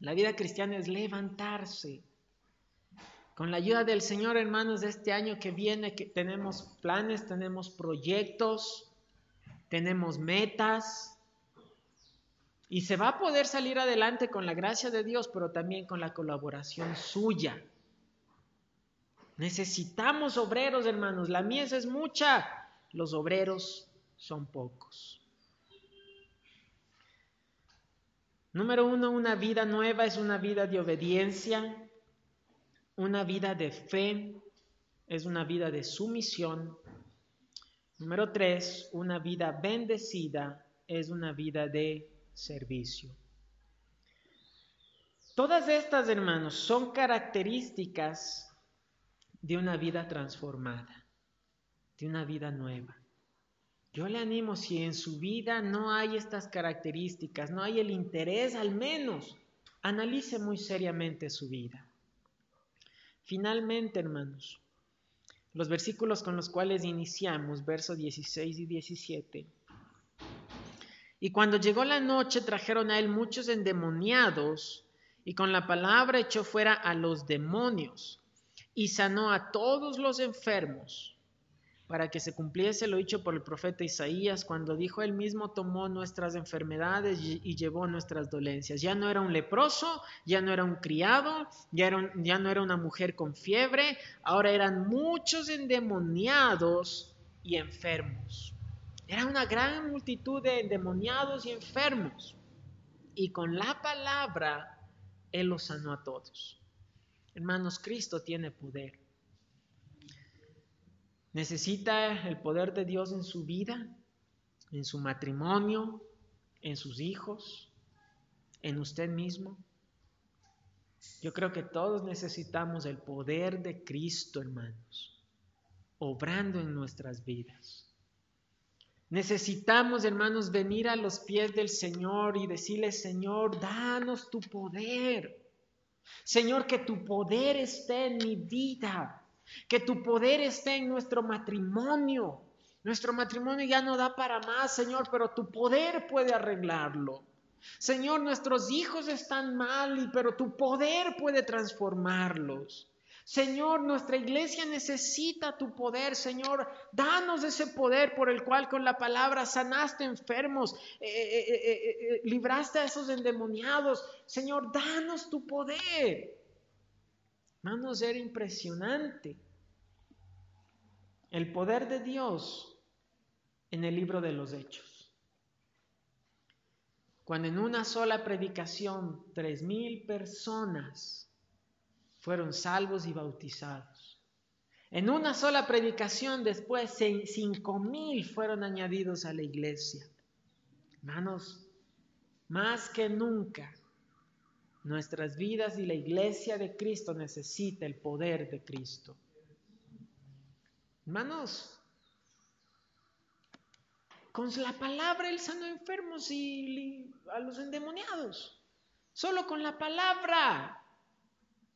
la vida cristiana es levantarse. Con la ayuda del Señor, hermanos, de este año que viene, que tenemos planes, tenemos proyectos, tenemos metas. Y se va a poder salir adelante con la gracia de Dios, pero también con la colaboración suya. Necesitamos obreros, hermanos. La mies es mucha, los obreros son pocos. Número uno, una vida nueva es una vida de obediencia, una vida de fe, es una vida de sumisión. Número tres, una vida bendecida es una vida de servicio. Todas estas, hermanos, son características de una vida transformada, de una vida nueva. Yo le animo, si en su vida no hay estas características, no hay el interés al menos, analice muy seriamente su vida. Finalmente, hermanos, los versículos con los cuales iniciamos, versos 16 y 17. Y cuando llegó la noche trajeron a él muchos endemoniados y con la palabra echó fuera a los demonios y sanó a todos los enfermos para que se cumpliese lo dicho por el profeta Isaías cuando dijo él mismo tomó nuestras enfermedades y, llevó nuestras dolencias. Ya no era un leproso, ya no era un criado, ya, ya no era una mujer con fiebre, ahora eran muchos endemoniados y enfermos. Era una gran multitud de endemoniados y enfermos. Y con la palabra Él los sanó a todos. Hermanos, Cristo tiene poder. Necesita el poder de Dios en su vida, en su matrimonio, en sus hijos, en usted mismo. Yo creo que todos necesitamos el poder de Cristo, hermanos, obrando en nuestras vidas. Necesitamos, hermanos, venir a los pies del Señor y decirle, Señor, danos tu poder. Señor, que tu poder esté en mi vida. Que tu poder esté en nuestro matrimonio. Nuestro matrimonio ya no da para más, Señor, pero tu poder puede arreglarlo. Señor, nuestros hijos están mal, pero tu poder puede transformarlos. Señor, nuestra iglesia necesita tu poder, Señor. Danos ese poder por el cual con la palabra sanaste enfermos, eh, eh, eh, libraste a esos endemoniados. Señor, danos tu poder. Hermanos, era impresionante el poder de Dios en el libro de los Hechos. Cuando en una sola predicación tres mil personas fueron salvos y bautizados. En una sola predicación después cinco mil fueron añadidos a la iglesia. Hermanos, más que nunca Nuestras vidas y la iglesia de Cristo necesita el poder de Cristo. Hermanos, con la palabra Él sanó enfermos y a los endemoniados. Solo con la palabra.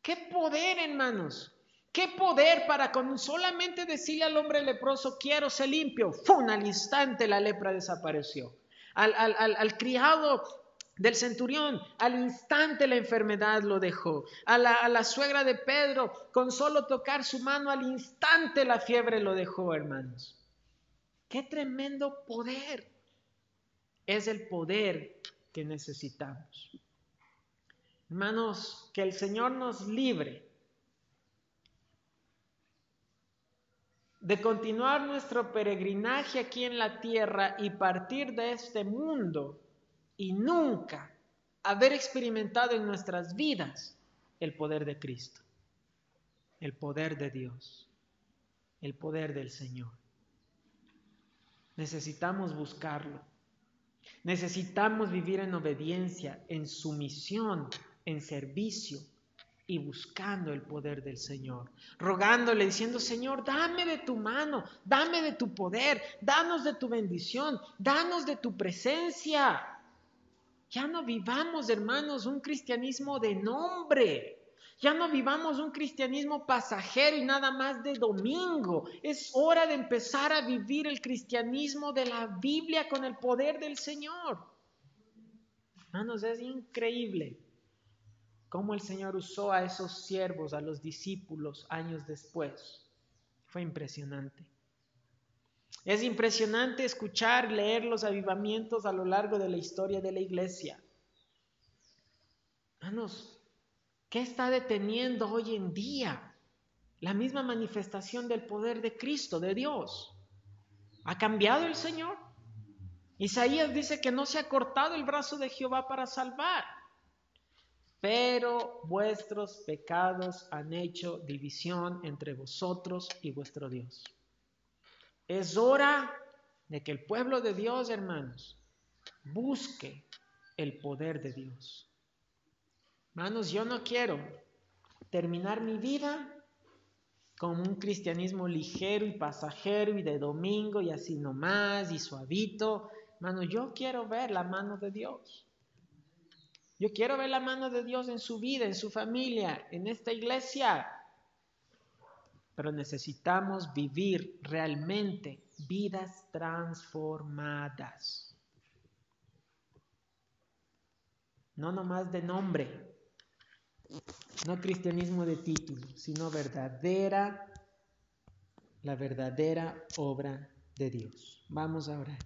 ¡Qué poder, hermanos! ¡Qué poder para con solamente decirle al hombre leproso, quiero ser limpio! ¡Fum! Al instante la lepra desapareció. Al, al criado del centurión. Al instante la enfermedad lo dejó. A la, a la, suegra de Pedro, con solo tocar su mano, al instante la fiebre lo dejó, hermanos. Qué tremendo poder. Es el poder que necesitamos. Hermanos, que el Señor nos libre de continuar nuestro peregrinaje aquí en la tierra y partir de este mundo y nunca haber experimentado en nuestras vidas el poder de Cristo, el poder de Dios, el poder del Señor. Necesitamos buscarlo. Necesitamos vivir en obediencia, en sumisión, en servicio y buscando el poder del Señor, rogándole, diciendo, Señor, dame de tu mano, dame de tu poder, danos de tu bendición, danos de tu presencia. Ya no vivamos, hermanos, un cristianismo de nombre. Ya no vivamos un cristianismo pasajero y nada más de domingo. Es hora de empezar a vivir el cristianismo de la Biblia con el poder del Señor. Hermanos, es increíble cómo el Señor usó a esos siervos, a los discípulos, años después. Fue impresionante. Es impresionante escuchar, leer los avivamientos a lo largo de la historia de la iglesia. Hermanos, ¿qué está deteniendo hoy en día la misma manifestación del poder de Cristo, de Dios? ¿Ha cambiado el Señor? Isaías dice que no se ha cortado el brazo de Jehová para salvar, pero vuestros pecados han hecho división entre vosotros y vuestro Dios. Es hora de que el pueblo de Dios, hermanos, busque el poder de Dios. Hermanos, yo no quiero terminar mi vida con un cristianismo ligero y pasajero y de domingo y así nomás y suavito. Hermanos, yo quiero ver la mano de Dios. Yo quiero ver la mano de Dios en su vida, en su familia, en esta iglesia pero necesitamos vivir realmente vidas transformadas. No nomás de nombre, no cristianismo de título, sino verdadera, la verdadera obra de Dios. Vamos a orar.